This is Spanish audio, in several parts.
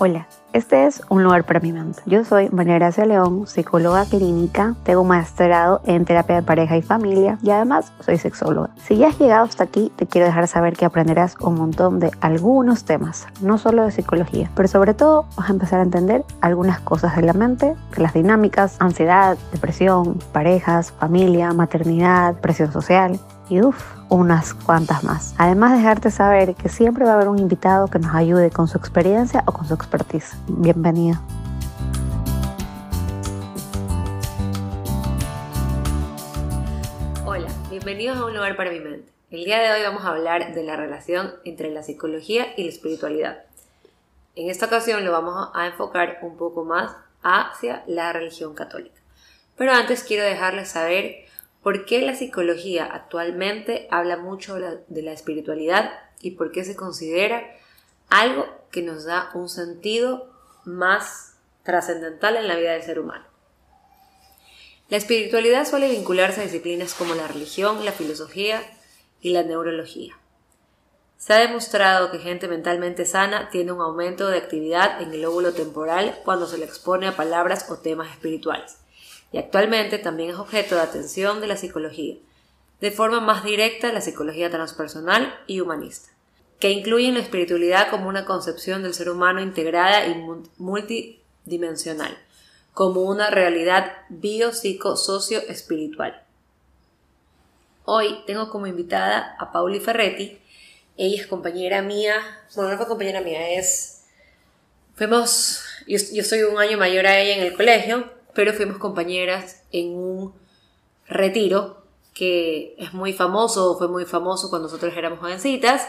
Hola, este es Un lugar para mi mente. Yo soy María Gracia León, psicóloga clínica, tengo maestrado en terapia de pareja y familia y además soy sexóloga. Si ya has llegado hasta aquí, te quiero dejar saber que aprenderás un montón de algunos temas, no solo de psicología, pero sobre todo vas a empezar a entender algunas cosas de la mente, de las dinámicas, ansiedad, depresión, parejas, familia, maternidad, presión social y uff, unas cuantas más. Además dejarte saber que siempre va a haber un invitado que nos ayude con su experiencia o con su expertise. Bienvenido. Hola, bienvenidos a Un lugar para mi mente. El día de hoy vamos a hablar de la relación entre la psicología y la espiritualidad. En esta ocasión lo vamos a enfocar un poco más hacia la religión católica. Pero antes quiero dejarles saber ¿Por qué la psicología actualmente habla mucho de la espiritualidad y por qué se considera algo que nos da un sentido más trascendental en la vida del ser humano? La espiritualidad suele vincularse a disciplinas como la religión, la filosofía y la neurología. Se ha demostrado que gente mentalmente sana tiene un aumento de actividad en el lóbulo temporal cuando se le expone a palabras o temas espirituales y actualmente también es objeto de atención de la psicología, de forma más directa la psicología transpersonal y humanista, que incluye la espiritualidad como una concepción del ser humano integrada y multidimensional, como una realidad bio-psico-socio-espiritual. Hoy tengo como invitada a Pauli Ferretti. Ella es compañera mía, bueno, no fue compañera mía, es... Fuimos, yo, yo soy un año mayor a ella en el colegio, pero fuimos compañeras en un retiro que es muy famoso, fue muy famoso cuando nosotros éramos jovencitas.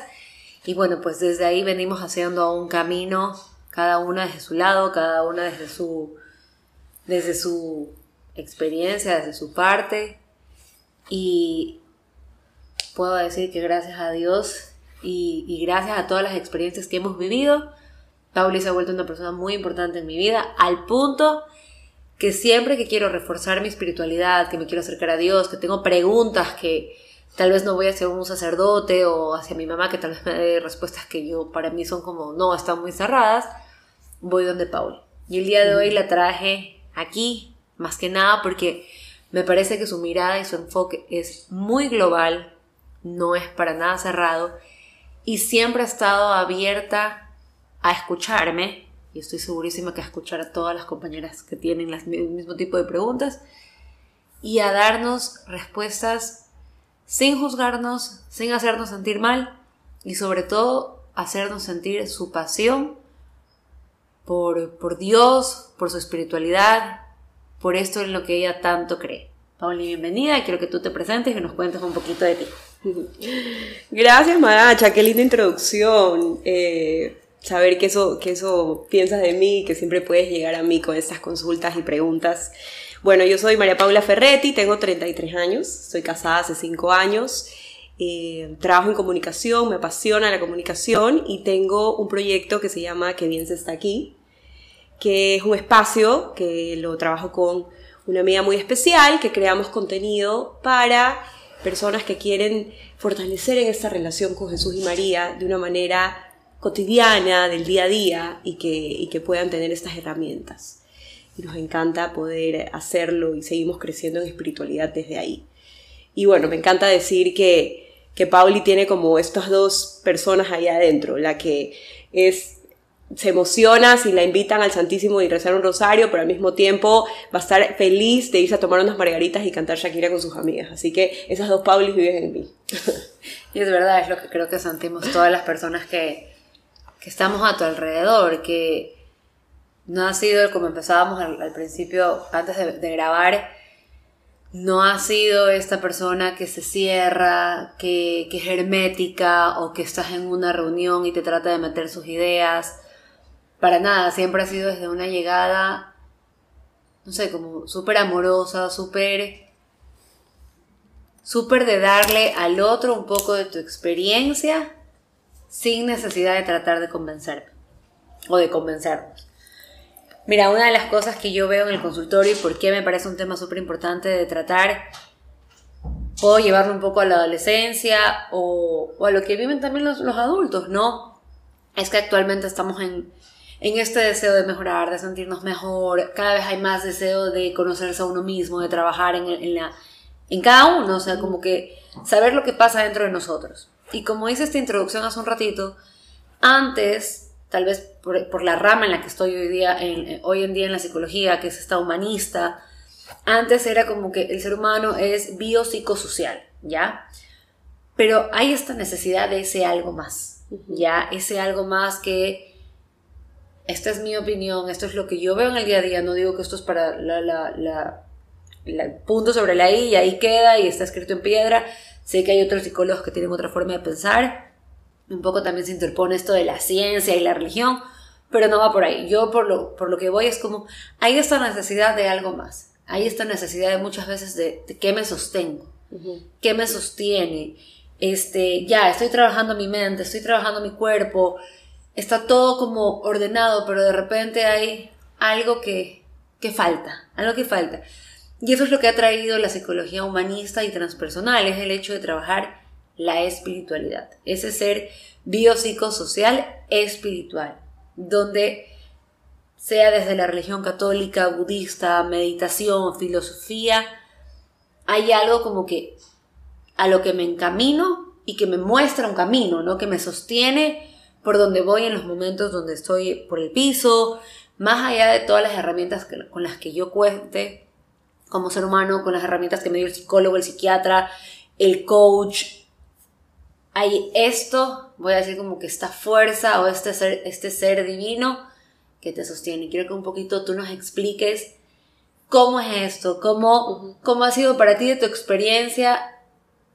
Y bueno, pues desde ahí venimos haciendo un camino, cada una desde su lado, cada una desde su, desde su experiencia, desde su parte. Y puedo decir que gracias a Dios y, y gracias a todas las experiencias que hemos vivido, Pauli se ha vuelto una persona muy importante en mi vida, al punto que siempre que quiero reforzar mi espiritualidad, que me quiero acercar a Dios, que tengo preguntas que tal vez no voy hacia un sacerdote o hacia mi mamá que tal vez me dé respuestas que yo para mí son como no, están muy cerradas, voy donde Paul. Y el día de hoy la traje aquí, más que nada porque me parece que su mirada y su enfoque es muy global, no es para nada cerrado y siempre ha estado abierta a escucharme y estoy segurísima que a escuchar a todas las compañeras que tienen el mismo tipo de preguntas y a darnos respuestas sin juzgarnos, sin hacernos sentir mal y sobre todo hacernos sentir su pasión por, por Dios, por su espiritualidad, por esto en lo que ella tanto cree. Pauli, bienvenida, quiero que tú te presentes y nos cuentes un poquito de ti. Gracias, Maracha, qué linda introducción. Eh, saber que eso, que eso piensas de mí, que siempre puedes llegar a mí con estas consultas y preguntas. Bueno, yo soy María Paula Ferretti, tengo 33 años, estoy casada hace 5 años, eh, trabajo en comunicación, me apasiona la comunicación y tengo un proyecto que se llama Que bien se está aquí, que es un espacio que lo trabajo con una amiga muy especial, que creamos contenido para personas que quieren fortalecer en esta relación con Jesús y María de una manera cotidiana, del día a día y que, que puedan tener estas herramientas. Y nos encanta poder hacerlo y seguimos creciendo en espiritualidad desde ahí. Y bueno, me encanta decir que, que Pauli tiene como estas dos personas ahí adentro, la que es se emociona si la invitan al Santísimo y rezar un rosario, pero al mismo tiempo va a estar feliz de irse a tomar unas margaritas y cantar Shakira con sus amigas. Así que esas dos Paulis viven en mí. Y es verdad, es lo que creo que sentimos todas las personas que, que estamos a tu alrededor, que no ha sido como empezábamos al, principio, antes de, grabar, no ha sido esta persona que se cierra, que, que, es hermética o que estás en una reunión y te trata de meter sus ideas. Para nada, siempre ha sido desde una llegada, no sé, como súper amorosa, súper... Súper de darle al otro un poco de tu experiencia sin necesidad de tratar de convencerme o de convencernos. Mira, una de las cosas que yo veo en el consultorio y por qué me parece un tema súper importante de tratar, puedo llevarlo un poco a la adolescencia o, a lo que viven también los, adultos, ¿no? Es que actualmente estamos en, en este deseo de mejorar, de sentirnos mejor, cada vez hay más deseo de conocerse a uno mismo, de trabajar en, en, la, en cada uno, o sea, como que saber lo que pasa dentro de nosotros. Y como hice esta introducción hace un ratito, antes, tal vez por, por la rama en la que estoy hoy, día, en, hoy en día en la psicología, que es esta humanista, antes era como que el ser humano es biopsicosocial, ¿ya? Pero hay esta necesidad de ese algo más, ¿ya? Ese algo más que esta es mi opinión, esto es lo que yo veo en el día a día, no digo que esto es para la, la, la, punto sobre la I y ahí queda y está escrito en piedra, sé que hay otros psicólogos que tienen otra forma de pensar, un poco también se interpone esto de la ciencia y la religión, pero no va por ahí, yo por lo, por lo que voy es como, hay esta necesidad de algo más, hay esta necesidad de muchas veces de, qué me sostengo, qué me sostiene, este, ya, estoy trabajando mi mente, estoy trabajando mi cuerpo, está todo como ordenado, pero de repente hay algo que, que falta, algo que falta. Y eso es lo que ha traído la psicología humanista y transpersonal, es el hecho de trabajar la espiritualidad, ese ser biopsicosocial espiritual, donde sea desde la religión católica, budista, meditación, filosofía, hay algo como que a lo que me encamino y que me muestra un camino, ¿no? Que me sostiene por donde voy en los momentos donde estoy por el piso, más allá de todas las herramientas con las que yo cuente como ser humano, con las herramientas que me dio el psicólogo, el psiquiatra, el coach, hay esto, voy a decir como que esta fuerza o este ser, este ser divino que te sostiene. Quiero que un poquito tú nos expliques cómo es esto, cómo, cómo ha sido para ti de tu experiencia,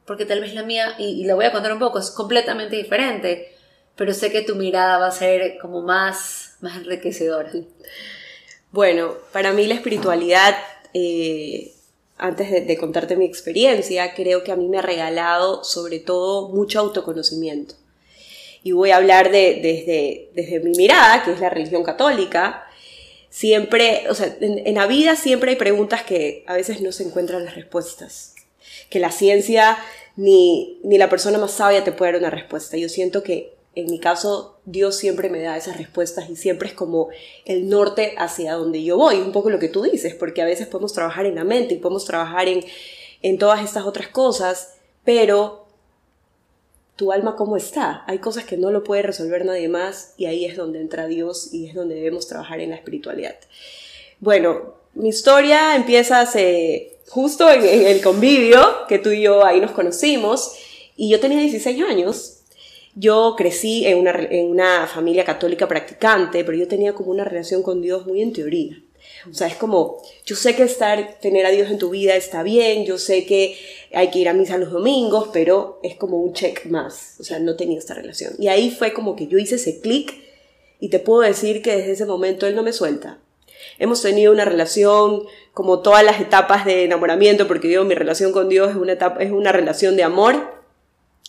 porque tal vez la mía, y, y la voy a contar un poco, es completamente diferente pero sé que tu mirada va a ser como más, más enriquecedora. Bueno, para mí la espiritualidad, eh, antes de, contarte mi experiencia, creo que a mí me ha regalado sobre todo mucho autoconocimiento. Y voy a hablar de, desde, mi mirada, que es la religión católica. Siempre, o sea, en, en la vida siempre hay preguntas que a veces no se encuentran las respuestas. Que la ciencia ni, ni la persona más sabia te puede dar una respuesta. Yo siento que en mi caso, Dios siempre me da esas respuestas y siempre es como el norte hacia donde yo voy, un poco lo que tú dices, porque a veces podemos trabajar en la mente y podemos trabajar en, en todas estas otras cosas, pero tu alma cómo está. Hay cosas que no lo puede resolver nadie más y ahí es donde entra Dios y es donde debemos trabajar en la espiritualidad. Bueno, mi historia empieza justo en, en el convivio que tú y yo ahí nos conocimos y yo tenía 16 años yo crecí en una, en una familia católica practicante, pero yo tenía como una relación con Dios muy en teoría. O sea, es como, yo sé que estar, tener a Dios en tu vida está bien, yo sé que hay que ir a misa los domingos, pero es como un check más. O sea, no tenía esta relación. Y ahí fue como que yo hice ese clic y te puedo decir que desde ese momento Él no me suelta. Hemos tenido una relación como todas las etapas de enamoramiento, porque yo mi relación con Dios es una, etapa, es una relación de amor,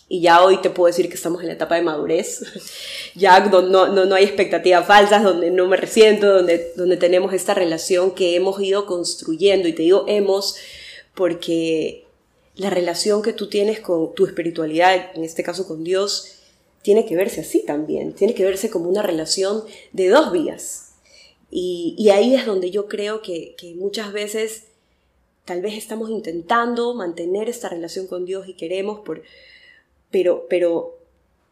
y ya hoy te puedo decir que estamos en la etapa de madurez, ya no, no, no hay expectativas falsas, donde no me resiento, donde, donde tenemos esta relación que hemos ido construyendo, y te digo hemos porque la relación que tú tienes con tu espiritualidad, en este caso con Dios, tiene que verse así también, tiene que verse como una relación de dos vías. Y, y ahí es donde yo creo que, que muchas veces tal vez estamos intentando mantener esta relación con Dios y queremos por pero, pero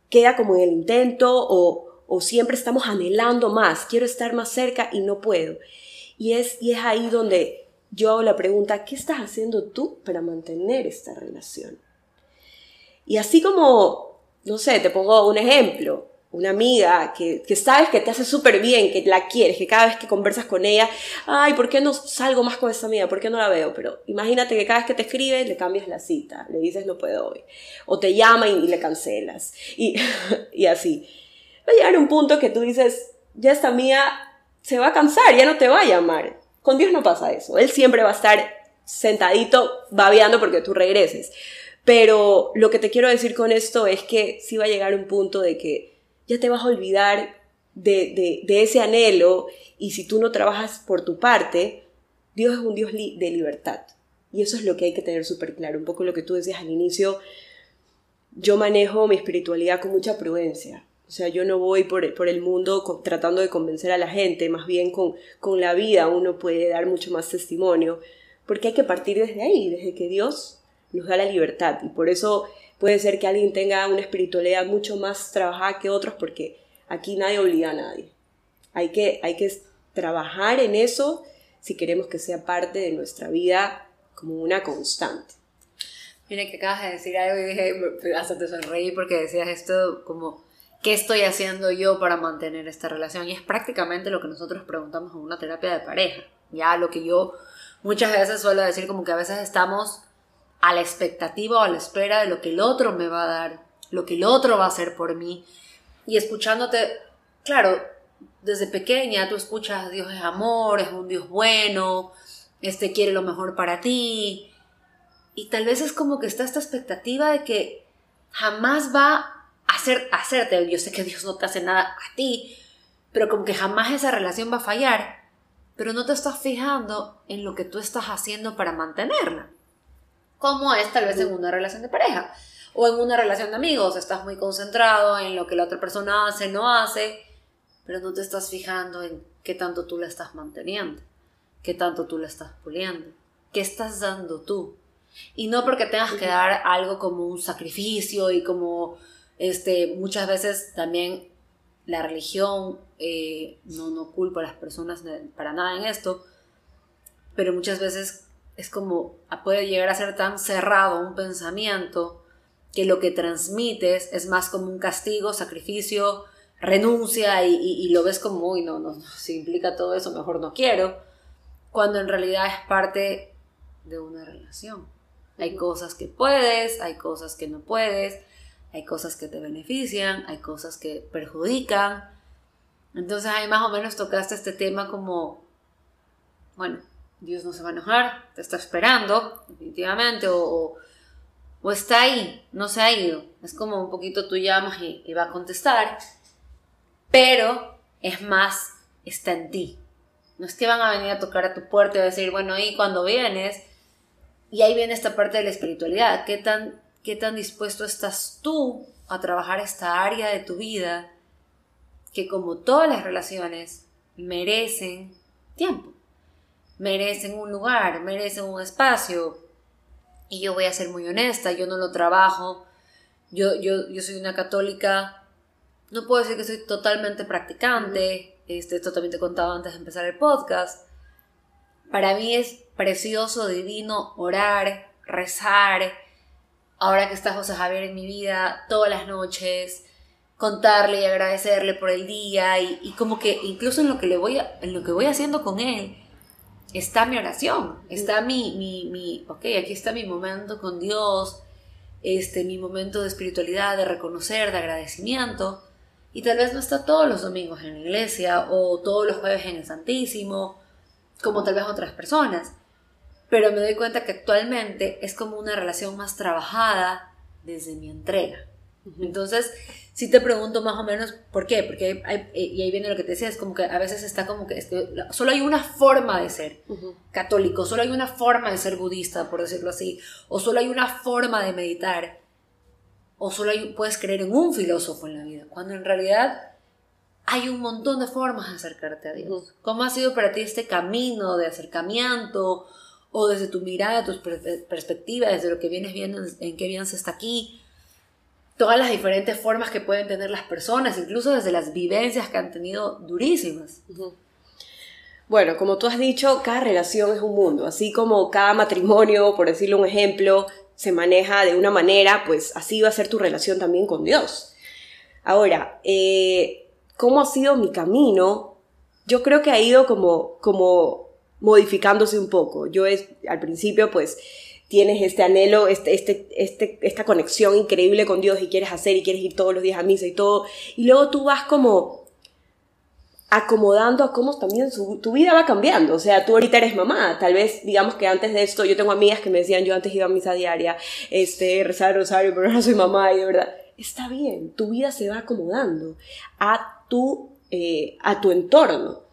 queda como en el intento o, o siempre estamos anhelando más, quiero estar más cerca y no puedo. Y es, y es ahí donde yo hago la pregunta, ¿qué estás haciendo tú para mantener esta relación? Y así como, no sé, te pongo un ejemplo, una amiga que, que sabes que te hace súper bien, que la quieres, que cada vez que conversas con ella, ay, ¿por qué no salgo más con esta amiga? ¿Por qué no la veo? Pero imagínate que cada vez que te escribe le cambias la cita, le dices no puedo hoy, o te llama y, le cancelas, y, y así. Va a llegar un punto que tú dices, ya esta amiga se va a cansar, ya no te va a llamar. Con Dios no pasa eso, Él siempre va a estar sentadito babeando porque tú regreses. Pero lo que te quiero decir con esto es que sí va a llegar un punto de que ya te vas a olvidar de, ese anhelo y si tú no trabajas por tu parte, Dios es un Dios de libertad. Y eso es lo que hay que tener súper claro. Un poco lo que tú decías al inicio, yo manejo mi espiritualidad con mucha prudencia. O sea, yo no voy por, el mundo tratando de convencer a la gente, más bien con, con la vida uno puede dar mucho más testimonio, porque hay que partir desde ahí, desde que Dios nos da la libertad. Y por eso puede ser que alguien tenga una espiritualidad mucho más trabajada que otros, porque aquí nadie obliga a nadie. Hay que, hay que trabajar en eso si queremos que sea parte de nuestra vida como una constante. Mira que acabas de decir algo y dije, hasta te sonreí porque decías esto como, ¿qué estoy haciendo yo para mantener esta relación? Y es prácticamente lo que nosotros preguntamos en una terapia de pareja. Ya lo que yo muchas veces suelo decir como que a veces estamos a la expectativa o a la espera de lo que el otro me va a dar, lo que el otro va a hacer por mí. Y escuchándote, claro, desde pequeña tú escuchas Dios es amor, es un Dios bueno, este quiere lo mejor para ti. Y tal vez es como que está esta expectativa de que jamás va a hacer, hacerte. Yo sé que Dios no te hace nada a ti, pero como que jamás esa relación va a fallar. Pero no te estás fijando en lo que tú estás haciendo para mantenerla. Como es tal vez en una relación de pareja o en una relación de amigos. Estás muy concentrado en lo que la otra persona hace, no hace pero no te estás fijando en qué tanto tú la estás manteniendo, qué tanto tú la estás puliendo, qué estás dando tú. Y no porque tengas que dar algo como un sacrificio y como este, muchas veces también la religión, eh, no, no culpo a las personas para nada en esto, pero muchas veces es como puede llegar a ser tan cerrado un pensamiento que lo que transmites es más como un castigo, sacrificio, renuncia y, lo ves como, uy, no, no, si implica todo eso, mejor no quiero, cuando en realidad es parte de una relación. Hay cosas que puedes, hay cosas que no puedes, hay cosas que te benefician, hay cosas que perjudican. Entonces ahí más o menos tocaste este tema como, bueno, Dios no se va a enojar, te está esperando, definitivamente, o, o, está ahí, no se ha ido. Es como un poquito tú llamas y, y va a contestar pero es más, está en ti. No es que van a venir a tocar a tu puerta y a decir, bueno, y cuando vienes, y ahí viene esta parte de la espiritualidad, ¿qué tan, qué tan dispuesto estás tú a trabajar esta área de tu vida que como todas las relaciones merecen tiempo, merecen un lugar, merecen un espacio. Y yo voy a ser muy honesta, yo no lo trabajo. Yo, yo, yo soy una católica no puedo decir que soy totalmente practicante, este, esto también te contaba antes de empezar el podcast. Para mí es precioso, divino orar, rezar. Ahora que está José Javier en mi vida, todas las noches, contarle y agradecerle por el día y, como que incluso en lo que le voy en lo que voy haciendo con él está mi oración, está mi, mi, mi, ok, aquí está mi momento con Dios, este, mi momento de espiritualidad, de reconocer, de agradecimiento y tal vez no está todos los domingos en la iglesia o todos los jueves en el Santísimo, como tal vez otras personas. Pero me doy cuenta que actualmente es como una relación más trabajada desde mi entrega. Entonces, si te pregunto más o menos por qué, porque hay, y ahí viene lo que te decía, es como que a veces está como que solo hay una forma de ser católico, solo hay una forma de ser budista, por decirlo así, o solo hay una forma de meditar o solo puedes creer en un filósofo en la vida, cuando en realidad hay un montón de formas de acercarte a Dios. ¿Cómo ha sido para ti este camino de acercamiento o desde tu mirada, tus perspectivas, desde lo que vienes viendo, en qué vienes hasta aquí? Todas las diferentes formas que pueden tener las personas, incluso desde las vivencias que han tenido durísimas. Bueno, como tú has dicho, cada relación es un mundo, así como cada matrimonio, por decirlo un ejemplo, se maneja de una manera, pues así va a ser tu relación también con Dios. Ahora, eh, ¿cómo ha sido mi camino? Yo creo que ha ido como, como modificándose un poco. Yo es, al principio, pues, tienes este anhelo, este, este, este, esta conexión increíble con Dios y quieres hacer y quieres ir todos los días a misa y todo. Y luego tú vas como acomodando a cómo también tu vida va cambiando. O sea, tú ahorita eres mamá, tal vez digamos que antes de esto, yo tengo amigas que me decían, yo antes iba a misa diaria, este, rezar el rosario, pero ahora soy mamá y de verdad, está bien, tu vida se va acomodando a tu, eh, a tu entorno.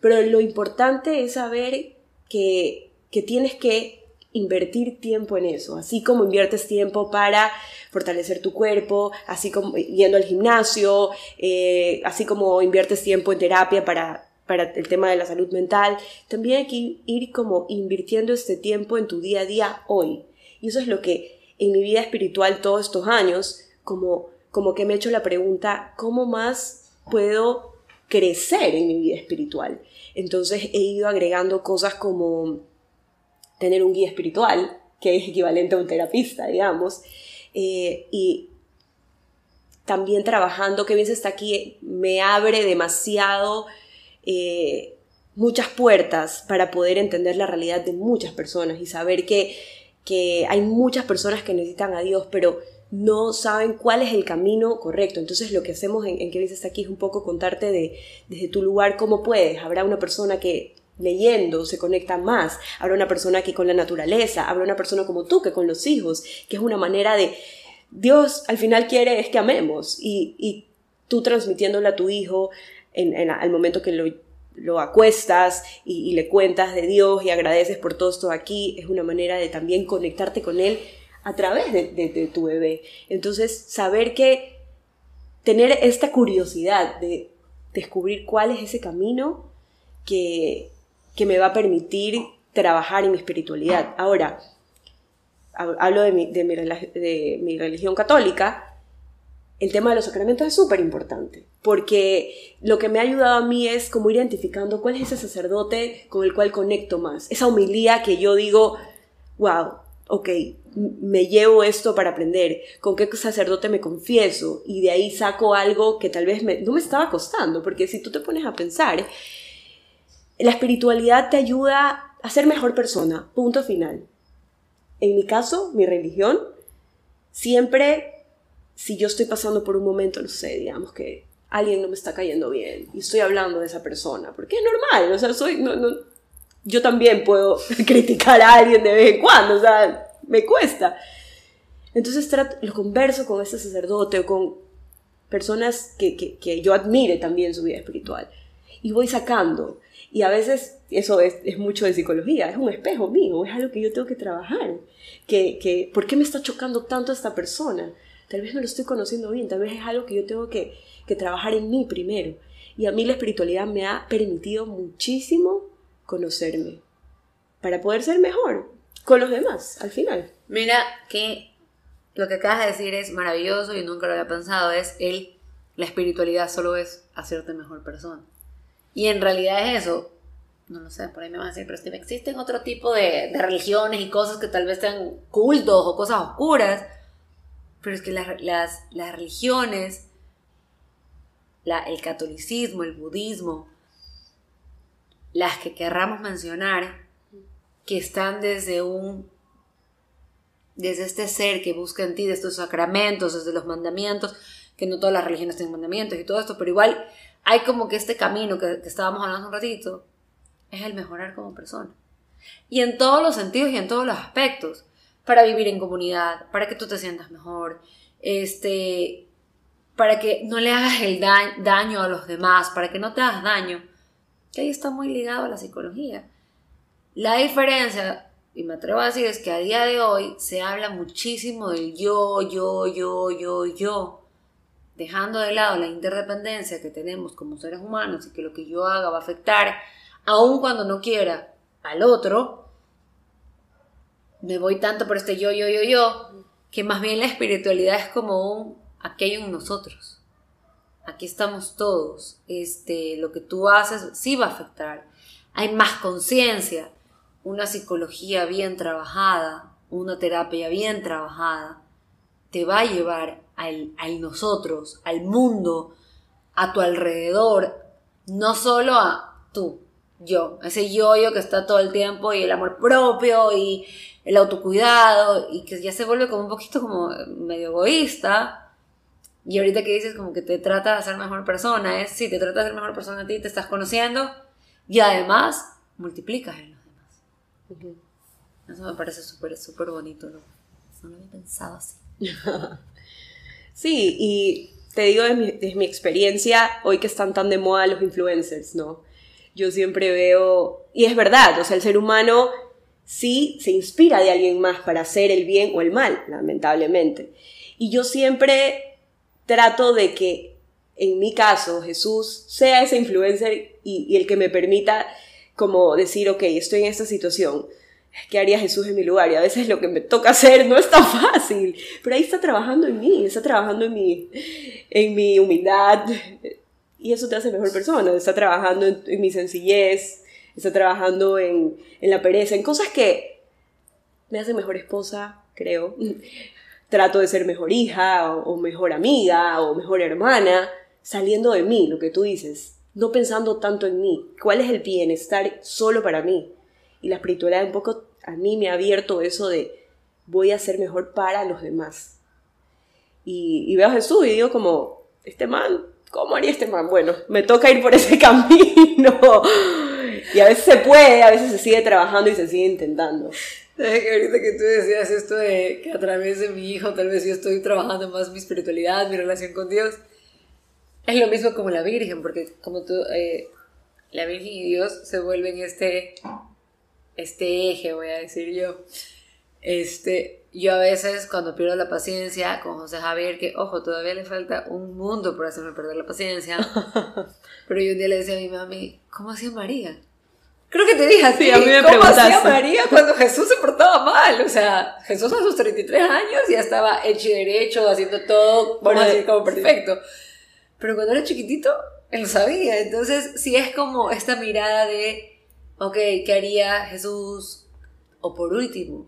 Pero lo importante es saber que, que tienes que invertir tiempo en eso, así como inviertes tiempo para fortalecer tu cuerpo, así como yendo al gimnasio, eh, así como inviertes tiempo en terapia para, para el tema de la salud mental, también hay que ir como invirtiendo este tiempo en tu día a día hoy. Y eso es lo que en mi vida espiritual todos estos años, como, como que me he hecho la pregunta, ¿cómo más puedo crecer en mi vida espiritual? Entonces he ido agregando cosas como tener un guía espiritual, que es equivalente a un terapista, digamos, eh, y también trabajando, que bien está aquí, me abre demasiado eh, muchas puertas para poder entender la realidad de muchas personas y saber que, que hay muchas personas que necesitan a Dios, pero no saben cuál es el camino correcto. Entonces lo que hacemos en, en que está aquí es un poco contarte de, desde tu lugar cómo puedes. Habrá una persona que leyendo se conecta más, habrá una persona que con la naturaleza, habrá una persona como tú que con los hijos, que es una manera de... Dios al final quiere es que amemos y, y tú transmitiéndole a tu hijo en, al momento que lo, lo acuestas y, y, le cuentas de Dios y agradeces por todo esto aquí, es una manera de también conectarte con Él a través de, tu bebé. Entonces, saber que tener esta curiosidad de descubrir cuál es ese camino que, que me va a permitir trabajar en mi espiritualidad. Ahora, hablo de mi, de mi, religión católica, el tema de los sacramentos es súper importante, porque lo que me ha ayudado a mí es como identificando cuál es ese sacerdote con el cual conecto más, esa humilía que yo digo, wow, ok, me llevo esto para aprender, con qué sacerdote me confieso y de ahí saco algo que tal vez no me estaba costando, porque si tú te pones a pensar, la espiritualidad te ayuda a ser mejor persona, punto final. En mi caso, mi religión, siempre, si yo estoy pasando por un momento, no sé, digamos que alguien no me está cayendo bien y estoy hablando de esa persona, porque es normal, o sea, soy, yo también puedo criticar a alguien de vez en cuando, o sea, me cuesta. Entonces trato, lo converso con ese sacerdote o con personas que, que, yo admire también su vida espiritual. Y voy sacando. Y a veces eso es, es, mucho de psicología, es un espejo mío, es algo que yo tengo que trabajar. Que, que, ¿Por qué me está chocando tanto esta persona? Tal vez no lo estoy conociendo bien, tal vez es algo que yo tengo que, que trabajar en mí primero. Y a mí la espiritualidad me ha permitido muchísimo conocerme para poder ser mejor con los demás al final. Mira que lo que acabas de decir es maravilloso y nunca lo había pensado, es el, la espiritualidad solo es hacerte mejor persona. Y en realidad es eso. No lo sé, por ahí me van a decir, pero que existen otro tipo de, de religiones y cosas que tal vez sean cultos o cosas oscuras, pero es que las, las, las religiones, la, el catolicismo, el budismo, las que querramos mencionar, que están desde un desde este ser que busca en ti, de estos sacramentos, desde los mandamientos, que no todas las religiones tienen mandamientos y todo esto, pero igual hay como que este camino que, que estábamos hablando un ratito, es el mejorar como persona. Y en todos los sentidos y en todos los aspectos, para vivir en comunidad, para que tú te sientas mejor, este, para que no le hagas el daño a los demás, para que no te hagas daño, que ahí está muy ligado a la psicología. La diferencia, y me atrevo a decir, es que a día de hoy se habla muchísimo del yo, yo, yo, yo, yo, dejando de lado la interdependencia que tenemos como seres humanos y que lo que yo haga va a afectar, aun cuando no quiera, al otro, me voy tanto por este yo, yo, yo, yo, que más bien la espiritualidad es como un aquello en nosotros. Aquí estamos todos. Este, lo que tú haces sí va a afectar. Hay más conciencia una psicología bien trabajada, una terapia bien trabajada, te va a llevar al, nosotros, al mundo, a tu alrededor, no solo a tú, yo, ese yo-yo que está todo el tiempo y el amor propio y el autocuidado y que ya se vuelve como un poquito como medio egoísta. Y ahorita que dices como que te trata de ser mejor persona, es si te trata de ser mejor persona a ti, te estás conociendo y además multiplicas eso me parece súper, súper bonito, ¿no? No lo había pensado así. sí, y te digo desde mi, experiencia, hoy que están tan de moda los influencers, ¿no? Yo siempre veo, y es verdad, o sea, el ser humano sí se inspira de alguien más para hacer el bien o el mal, lamentablemente. Y yo siempre trato de que, en mi caso, Jesús sea esa influencer y, y el que me permita como decir, ok, estoy en esta situación, ¿qué haría Jesús en mi lugar? Y a veces lo que me toca hacer no es tan fácil, pero ahí está trabajando en mí, está trabajando en mi, en mi humildad, y eso te hace mejor persona, está trabajando en, mi sencillez, está trabajando en, en, la pereza, en cosas que me hacen mejor esposa, creo. Trato de ser mejor hija, o, o mejor amiga, o mejor hermana, saliendo de mí, lo que tú dices, no pensando tanto en mí. ¿Cuál es el bienestar solo para mí? Y la espiritualidad un poco a mí me ha abierto eso de voy a ser mejor para los demás. Y, veo a Jesús y digo como, este man, ¿cómo haría este man? Bueno, me toca ir por ese camino. y a veces se puede, a veces se sigue trabajando y se sigue intentando. ahorita que tú decías esto de que a través de mi hijo tal vez yo estoy trabajando más mi espiritualidad, mi relación con Dios, es lo mismo como la Virgen, porque como tú, eh, la Virgen y Dios se vuelven este este eje, voy a decir yo. Este, yo a veces cuando pierdo la paciencia con José Javier, que ojo, todavía le falta un mundo por hacerme perder la paciencia, pero yo un día le decía a mi mami, ¿cómo hacía María? Creo que te dije así, a mí me ¿cómo hacía María cuando Jesús se portaba mal? O sea, Jesús a sus 33 años ya estaba hecho y derecho, haciendo todo, vamos a decir, como perfecto. Pero cuando era chiquitito, él lo sabía. Entonces, sí es como esta mirada de ok, ¿qué haría Jesús? O por último,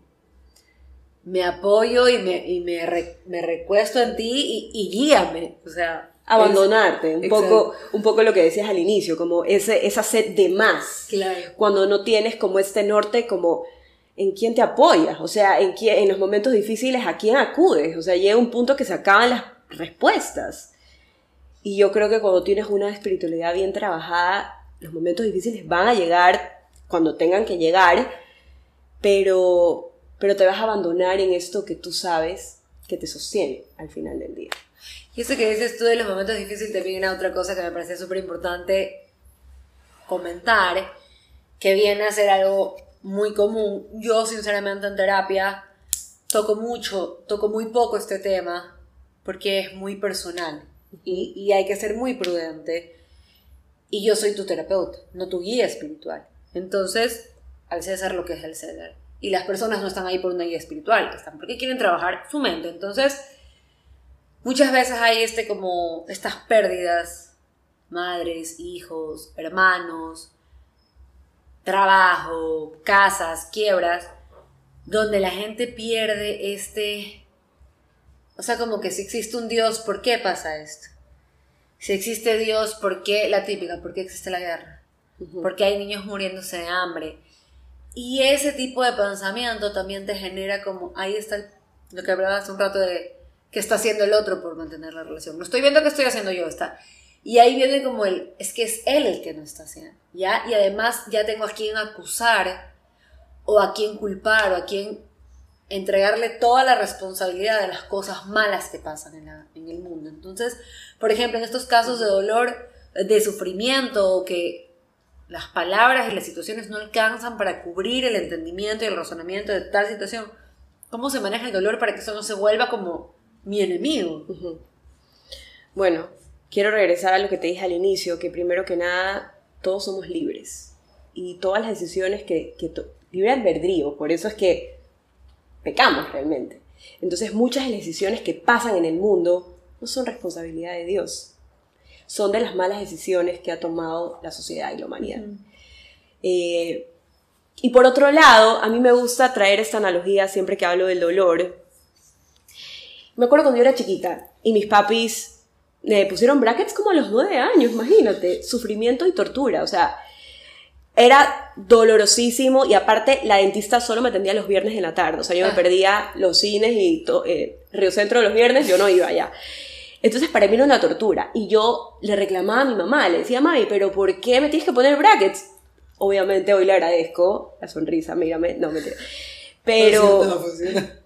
me apoyo y me, y me, me recuesto en ti y, guíame. O sea, abandonarte, un poco, un poco lo que decías al inicio, como ese, esa sed de más. Claro. Cuando no tienes como este norte, como en quién te apoyas, o sea, en, quién, en los momentos difíciles, a quién acudes. O sea, llega un punto que se acaban las respuestas. Y yo creo que cuando tienes una espiritualidad bien trabajada, los momentos difíciles van a llegar cuando tengan que llegar, pero, pero te vas a abandonar en esto que tú sabes que te sostiene al final del día. Y eso que dices tú de los momentos difíciles también era otra cosa que me parece súper importante comentar, que viene a ser algo muy común. Yo, sinceramente, en terapia toco mucho, toco muy poco este tema, porque es muy personal y, y hay que ser muy prudente. Y yo soy tu terapeuta, no tu guía espiritual. Entonces, al César lo que es el César. Y las personas no están ahí por una guía espiritual, están porque quieren trabajar su mente. Entonces, muchas veces hay este como estas pérdidas, madres, hijos, hermanos, trabajo, casas, quiebras, donde la gente pierde este, o sea, como que si existe un Dios, ¿por qué pasa esto? Si existe Dios, ¿por qué la típica? ¿Por qué existe la guerra? porque hay niños muriéndose de hambre. Y ese tipo de pensamiento también te genera como, ahí está lo que hablaba hace un rato de qué está haciendo el otro por mantener la relación. No estoy viendo qué estoy haciendo yo, está. Y ahí viene como el, es que es él el que no está haciendo, ¿ya? Y además ya tengo a quien acusar, o a quien culpar, o a quien entregarle toda la responsabilidad de las cosas malas que pasan en, en el mundo. Entonces, por ejemplo, en estos casos de dolor, de sufrimiento, o que las palabras y las situaciones no alcanzan para cubrir el entendimiento y el razonamiento de tal situación. ¿Cómo se maneja el dolor para que eso no se vuelva como mi enemigo? Bueno, quiero regresar a lo que te dije al inicio, que primero que nada, todos somos libres. Y todas las decisiones que... que libre albedrío, por eso es que pecamos realmente. Entonces muchas de las decisiones que pasan en el mundo no son responsabilidad de Dios, son de las malas decisiones que ha tomado la sociedad y la humanidad. Eh, y por otro lado, a mí me gusta traer esta analogía siempre que hablo del dolor. Me acuerdo cuando yo era chiquita y mis papis me pusieron brackets como a los nueve años, imagínate, sufrimiento y tortura, o sea, era dolorosísimo y aparte la dentista solo me atendía los viernes en la tarde, o sea, yo me ah. perdía los cines y eh, Río Centro los viernes, yo no iba allá. Entonces para mí era una tortura. Y yo le reclamaba a mi mamá, le decía, mami, pero ¿por qué me tienes que poner brackets? Obviamente hoy le agradezco la sonrisa, mírame, no me Pero...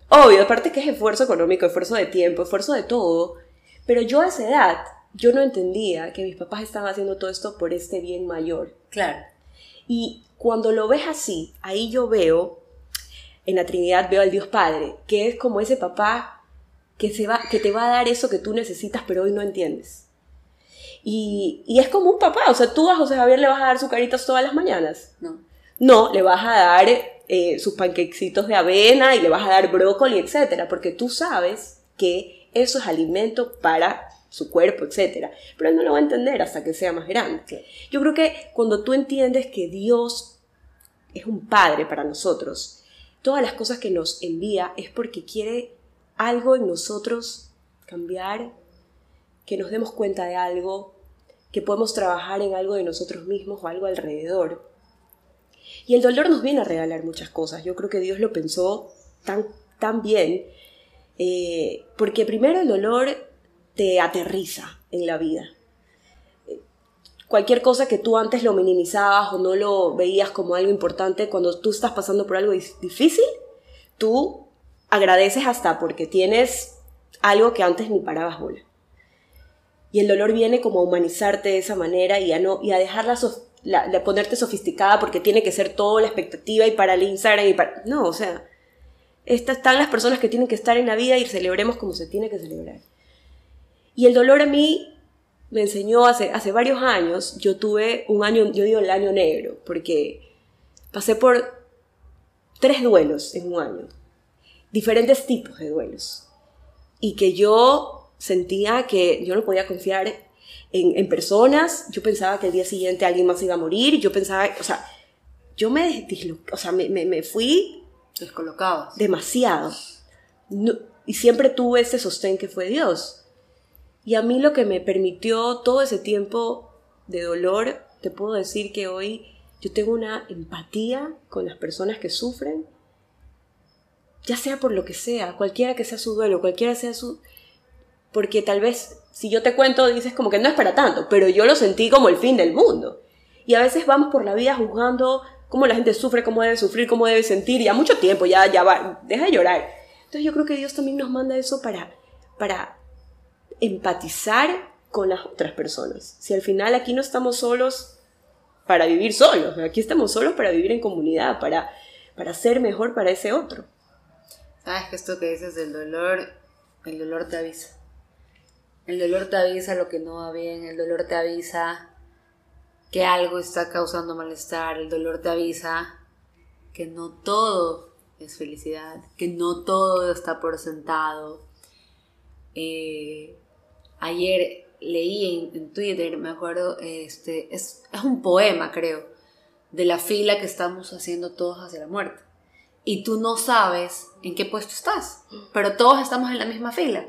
Obvio, aparte que es esfuerzo económico, esfuerzo de tiempo, esfuerzo de todo. Pero yo a esa edad, yo no entendía que mis papás estaban haciendo todo esto por este bien mayor. Claro. Y cuando lo ves así, ahí yo veo en la Trinidad veo al Dios Padre, que es como ese papá que, se va, que te va a dar eso que tú necesitas pero hoy no entiendes. Y, y, es como un papá, o sea, tú a José Javier le vas a dar sus caritas todas las mañanas. No. No, le vas a dar eh, sus panquecitos de avena y le vas a dar brócoli, etcétera, porque tú sabes que eso es alimento para su cuerpo, etcétera. Pero él no lo va a entender hasta que sea más grande. Yo creo que cuando tú entiendes que Dios es un padre para nosotros, todas las cosas que nos envía es porque quiere algo en nosotros cambiar, que nos demos cuenta de algo, que podemos trabajar en algo de nosotros mismos o algo alrededor. Y el dolor nos viene a regalar muchas cosas. Yo creo que Dios lo pensó tan, tan bien, eh, porque primero el dolor te aterriza en la vida. Cualquier cosa que tú antes lo minimizabas o no lo veías como algo importante, cuando tú estás pasando por algo difícil, tú agradeces hasta porque tienes algo que antes ni parabas bola. Y el dolor viene como a humanizarte de esa manera y a, no, y a dejarla de ponerte sofisticada porque tiene que ser todo la expectativa y para el Instagram y para... No, o sea, estas están las personas que tienen que estar en la vida y celebremos como se tiene que celebrar. Y el dolor a mí me enseñó hace, hace varios años, yo tuve un año, yo digo el año negro, porque pasé por tres duelos en un año, diferentes tipos de duelos, y que yo sentía que yo no podía confiar en, personas, yo pensaba que el día siguiente alguien más iba a morir, yo pensaba, o sea, yo me, o sea, me, me, fui descolocado. Demasiado. y siempre tuve ese sostén que fue Dios. Y a mí lo que me permitió todo ese tiempo de dolor, te puedo decir que hoy yo tengo una empatía con las personas que sufren, ya sea por lo que sea, cualquiera que sea su duelo, cualquiera sea su... Porque tal vez si yo te cuento, dices como que no es para tanto, pero yo lo sentí como el fin del mundo. Y a veces vamos por la vida juzgando cómo la gente sufre, cómo debe sufrir, cómo debe sentir, y a mucho tiempo ya, ya va, deja de llorar. Entonces yo creo que Dios también nos manda eso para, para empatizar con las otras personas. Si al final aquí no estamos solos para vivir solos, aquí estamos solos para vivir en comunidad, para, para ser mejor para ese otro. Sabes que esto que dices del dolor, el dolor te avisa. El dolor te avisa lo que no va bien, el dolor te avisa que algo está causando malestar, el dolor te avisa que no todo es felicidad, que no todo está por sentado. Eh, ayer leí en, Twitter, me acuerdo, este, es, es un poema, creo, de la fila que estamos haciendo todos hacia la muerte. Y tú no sabes en qué puesto estás, pero todos estamos en la misma fila,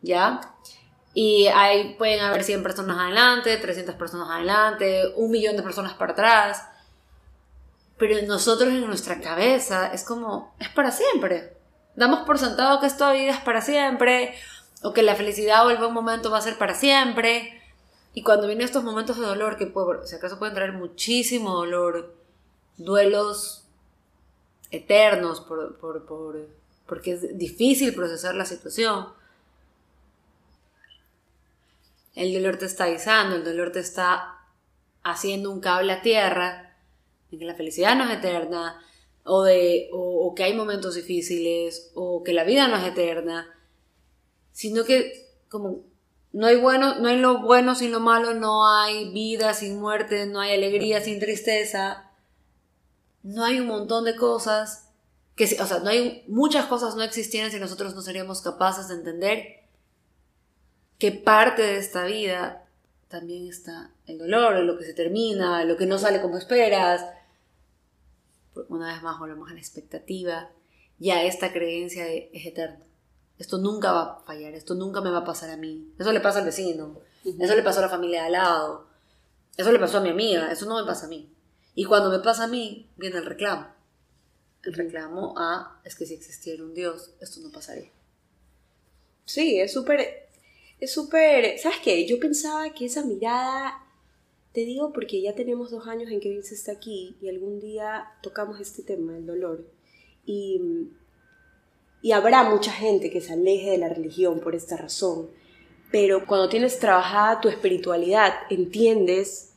¿ya? Y ahí pueden haber 100 personas adelante, 300 personas adelante, un millón de personas para atrás. Pero nosotros en nuestra cabeza es como, es para siempre. Damos por sentado que esta vida es para siempre, o que la felicidad o el buen momento va a ser para siempre. Y cuando vienen estos momentos de dolor, que si acaso pueden traer muchísimo dolor, duelos eternos, por, por, por, porque es difícil procesar la situación. El dolor te está avisando, el dolor te está haciendo un cable a tierra, de que la felicidad no es eterna, o, de, o, que hay momentos difíciles, o que la vida no es eterna, sino que como no hay, bueno, no hay lo bueno sin lo malo, no hay vida sin muerte, no hay alegría sin tristeza, no hay un montón de cosas que, o sea, no hay muchas cosas no existieran si nosotros no seríamos capaces de entender que parte de esta vida también está el dolor, lo que se termina, lo que no sale como esperas. Una vez más volvemos a la expectativa y a esta creencia de es eterno. Esto nunca va a fallar, esto nunca me va a pasar a mí. Eso le pasa al vecino, eso le pasó a la familia de al lado, eso le pasó a mi amiga, eso no me pasa a mí. Y cuando me pasa a mí, viene el reclamo. El reclamo a, es que si existiera un Dios, esto no pasaría. Sí, es súper es súper, ¿sabes qué? Yo pensaba que esa mirada, te digo porque ya tenemos dos años en que Vince está aquí y algún día tocamos este tema, el dolor. Y, y habrá mucha gente que se aleje de la religión por esta razón. Pero cuando tienes trabajada tu espiritualidad, entiendes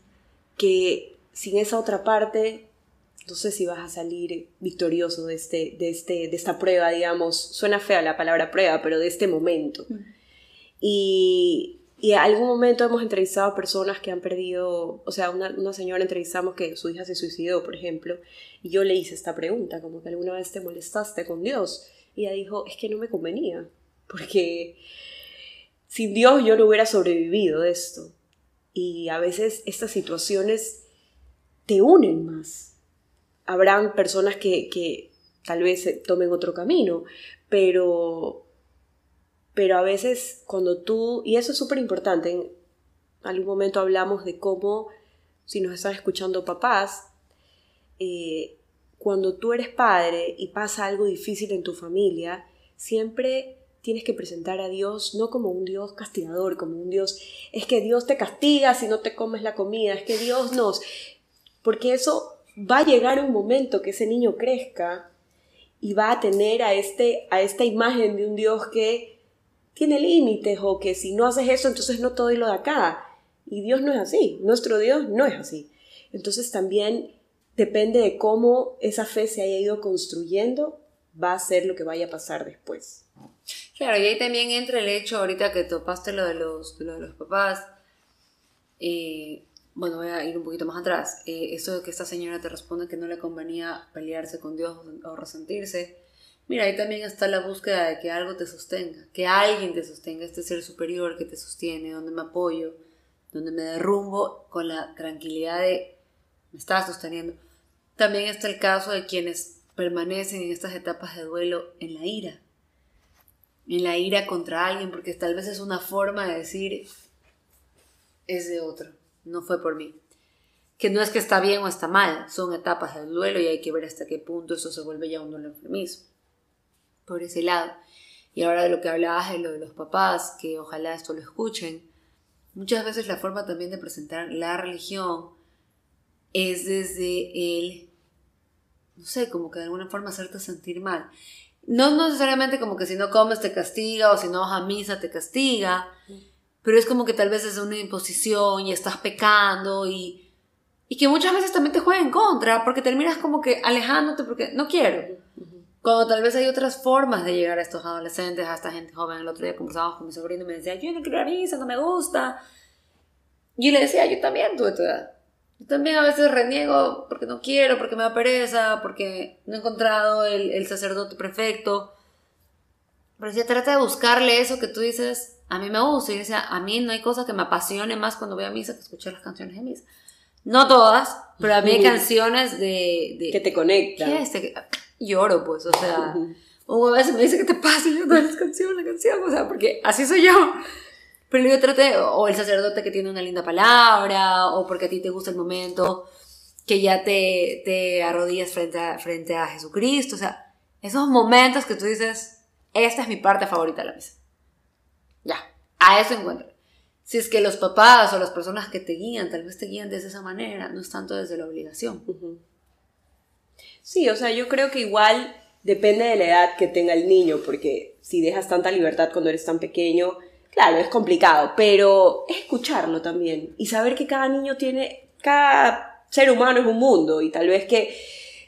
que sin esa otra parte no sé si vas a salir victorioso de, este, de, este, de esta prueba, digamos, suena fea la palabra prueba, pero de este momento. Y, y en algún momento hemos entrevistado a personas que han perdido, o sea, una, una, señora entrevistamos que su hija se suicidó, por ejemplo, y yo le hice esta pregunta, como que alguna vez te molestaste con Dios. Y ella dijo, es que no me convenía, porque sin Dios yo no hubiera sobrevivido de esto. Y a veces estas situaciones te unen más. Habrán personas que, que tal vez tomen otro camino, pero, pero a veces cuando tú, y eso es súper importante, en algún momento hablamos de cómo, si nos están escuchando papás, eh, cuando tú eres padre y pasa algo difícil en tu familia, siempre tienes que presentar a Dios no como un Dios castigador, como un Dios, es que Dios te castiga si no te comes la comida, es que Dios nos, porque eso va a llegar un momento que ese niño crezca y va a tener a, este, a esta imagen de un Dios que tiene límites o que si no haces eso entonces no te doy lo de acá. Y Dios no es así, nuestro Dios no es así. Entonces también depende de cómo esa fe se haya ido construyendo, va a ser lo que vaya a pasar después. Claro, y ahí también entra el hecho, ahorita que topaste lo de los, lo de los papás, eh, bueno, voy a ir un poquito más atrás, eh, de que esta señora te responde que no le convenía pelearse con Dios o resentirse, mira, ahí también está la búsqueda de que algo te sostenga, que alguien te sostenga, este ser superior que te sostiene, donde me apoyo, donde me derrumbo con la tranquilidad de me está sosteniendo. También está el caso de quienes permanecen en estas etapas de duelo en la ira, en la ira contra alguien, porque tal vez es una forma de decir es de otro no fue por mí. Que no es que está bien o está mal, son etapas del duelo y hay que ver hasta qué punto eso se vuelve ya un duelo enfermizo. Por ese lado. Y ahora de lo que hablabas de lo de los papás, que ojalá esto lo escuchen, muchas veces la forma también de presentar la religión es desde el, no sé, como que de alguna forma hacerte sentir mal. No necesariamente como que si no comes te castiga o si no vas a misa te castiga, pero es como que tal vez es una imposición y estás pecando y, y que muchas veces también te juega en contra porque terminas como que alejándote porque no quiero. Cuando tal vez hay otras formas de llegar a estos adolescentes, a esta gente joven. El otro día conversábamos con mi sobrino y me decía, yo no quiero ir a misa, no me gusta. Y le decía, yo también tuve tu edad. Yo también a veces reniego porque no quiero, porque me da pereza, porque no he encontrado el, el sacerdote perfecto. Pero si trata de buscarle eso que tú dices, a mí me gusta. Y decía, a mí no hay cosa que me apasione más cuando voy a misa que escuchar las canciones de misa. No todas, pero a mí hay canciones de... que te conectan. ¿Qué es? Lloro, pues, o sea... O a veces me dice, ¿qué te pasa? Y yo, no, las canciones, la canción, o sea, porque así soy yo. Pero yo traté, o el sacerdote que tiene una linda palabra, o porque a ti te gusta el momento que ya te, te arrodillas frente a, frente a Jesucristo, o sea, esos momentos que tú dices, esta es mi parte favorita de la misa. Ya, a eso encuentro. Si es que los papás o las personas que te guían, tal vez te guían desde esa manera, no es tanto desde la obligación. Sí, o sea, yo creo que igual depende de la edad que tenga el niño, porque si dejas tanta libertad cuando eres tan pequeño, claro, es complicado, pero es escucharlo también y saber que cada niño tiene, cada ser humano es un mundo y tal vez que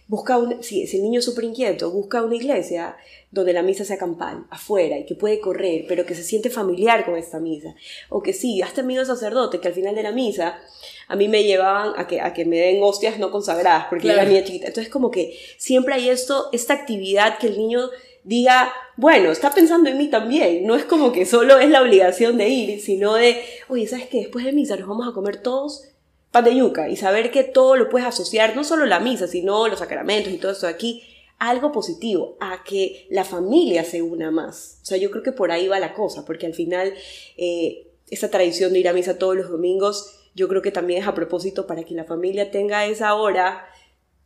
busca un, si ese niño es súper inquieto, busca una iglesia donde la misa sea campal, afuera, y que puede correr, pero que se siente familiar con esta misa. O que sí, hasta amigo sacerdote, que al final de la misa a mí me llevaban a que, a que me den hostias no consagradas, porque era niña chiquita. Entonces como que siempre hay esto, esta actividad que el niño diga, bueno, está pensando en mí también. No es como que solo es la obligación de ir, sino de, oye, ¿sabes qué? Después de misa nos vamos a comer todos pan de yuca y saber que todo lo puedes asociar, no solo la misa, sino los sacramentos y todo esto aquí, algo positivo, a que la familia se una más. O sea, yo creo que por ahí va la cosa, porque al final eh, esa tradición de ir a misa todos los domingos, yo creo que también es a propósito para que la familia tenga esa hora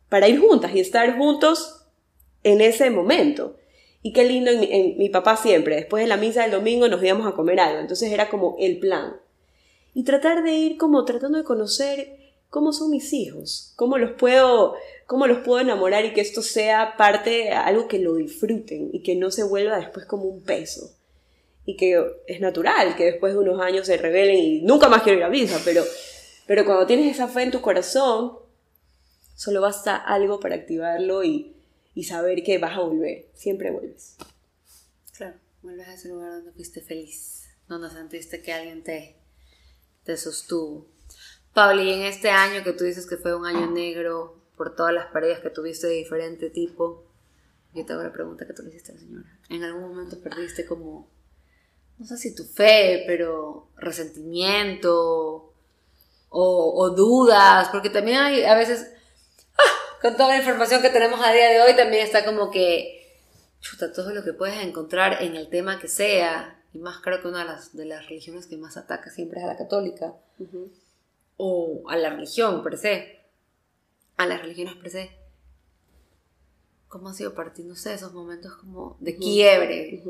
para ir juntas y estar juntos en ese momento. Y qué lindo, en mi papá siempre, después de la misa del domingo nos íbamos a comer algo, entonces era como el plan y tratar de ir como tratando de conocer cómo son mis hijos, cómo los puedo, cómo los puedo enamorar y que esto sea parte, algo que lo disfruten y que no se vuelva después como un peso. Y que es natural que después de unos años se rebelen y nunca más quiero ir a misa, pero, pero cuando tienes esa fe en tu corazón, Solo basta algo para activarlo y, y saber que vas a volver. Siempre vuelves. Claro, vuelves a ese lugar donde fuiste feliz, donde sentiste que alguien te, te sostuvo. Pablo, y en este año que tú dices que fue un año negro por todas las paredes que tuviste de diferente tipo, yo te hago la pregunta que tú le hiciste a la señora. ¿En algún momento perdiste como, no sé si tu fe, pero resentimiento o, o dudas? Porque también hay a veces, ¡ah! con toda la información que tenemos a día de hoy, también está como que, chuta, todo lo que puedes encontrar en el tema que sea, y más creo que una de las, de las religiones que más ataca siempre es a la católica. O a la religión per se, a las religiones per se. ¿Cómo ha sido para ti, no sé, esos momentos como de quiebre?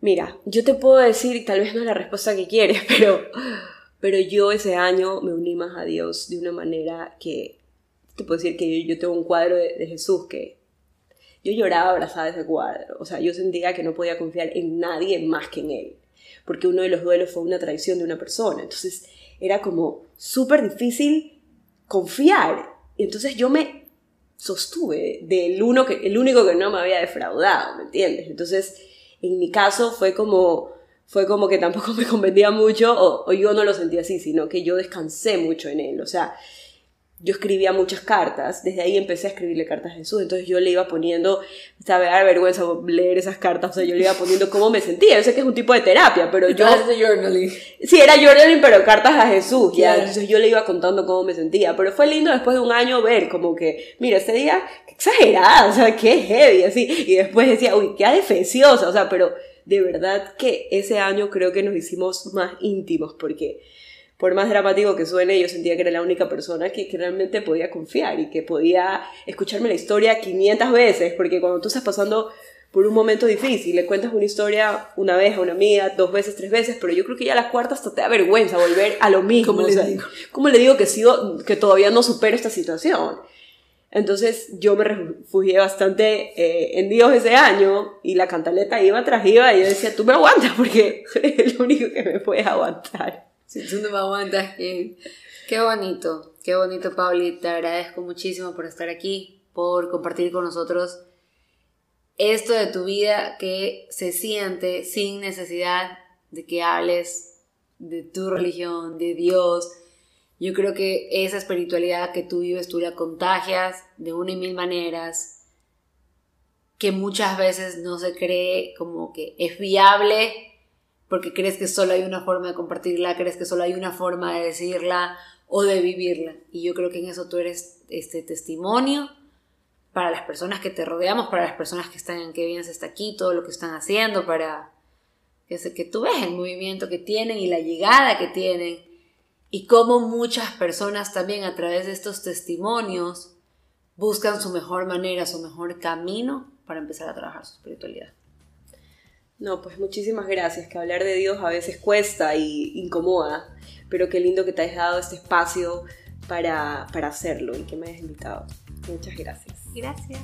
Mira, yo te puedo decir, tal vez no es la respuesta que quieres, pero, pero yo ese año me uní más a Dios de una manera que, te puedo decir que yo, tengo un cuadro de, de, Jesús que yo lloraba abrazada ese cuadro, o sea, yo sentía que no podía confiar en nadie más que en Él, porque uno de los duelos fue una traición de una persona, entonces era como súper difícil confiar. Y entonces yo me sostuve del uno que, el único que no me había defraudado, ¿me entiendes? Entonces, en mi caso fue como, fue como que tampoco me convenía mucho, o, o yo no lo sentía así, sino que yo descansé mucho en él. O sea, yo escribía muchas cartas, desde ahí empecé a escribirle cartas a Jesús, entonces yo le iba poniendo, sabe, dar vergüenza leer esas cartas, o sea, yo le iba poniendo cómo me sentía, yo sé que es un tipo de terapia, pero yo... journaling. Sí, era journaling, pero cartas a Jesús, ya, entonces yo le iba contando cómo me sentía, pero fue lindo después de un año ver como que, mira, este día, qué exagerada, o sea, qué heavy, así, y después decía, uy, qué adefesiosa, o sea, pero de verdad que ese año creo que nos hicimos más íntimos, porque por más dramático que suene, yo sentía que era la única persona que, que, realmente podía confiar y que podía escucharme la historia 500 veces, porque cuando tú estás pasando por un momento difícil, le cuentas una historia una vez a una amiga, dos veces, tres veces, pero yo creo que ya la cuarta hasta te da vergüenza volver a lo mismo. ¿Cómo le digo? ¿Cómo le digo que, sigo, que todavía no supero esta situación? Entonces yo me refugié bastante eh, en Dios ese año y la cantaleta iba tras iba y yo decía, tú me aguantas porque eres el único que me puedes aguantar. Si tú no me aguantas, qué, qué bonito, qué bonito, Pauli. Te agradezco muchísimo por estar aquí, por compartir con nosotros esto de tu vida que se siente sin necesidad de que hables de tu religión, de Dios. Yo creo que esa espiritualidad que tú vives, tú la contagias de una y mil maneras, que muchas veces no se cree como que es viable porque crees que solo hay una forma de compartirla, crees que solo hay una forma de decirla o de vivirla. Y yo creo que en eso tú eres este testimonio para las personas que te rodeamos, para las personas que están en qué bien se está aquí, todo lo que están haciendo, para que, que tú ves el movimiento que tienen y la llegada que tienen y cómo muchas personas también a través de estos testimonios buscan su mejor manera, su mejor camino para empezar a trabajar su espiritualidad. No, pues muchísimas gracias, que hablar de Dios a veces cuesta y incomoda, pero qué lindo que te hayas dado este espacio para, para hacerlo y que me hayas invitado. Muchas gracias. Gracias.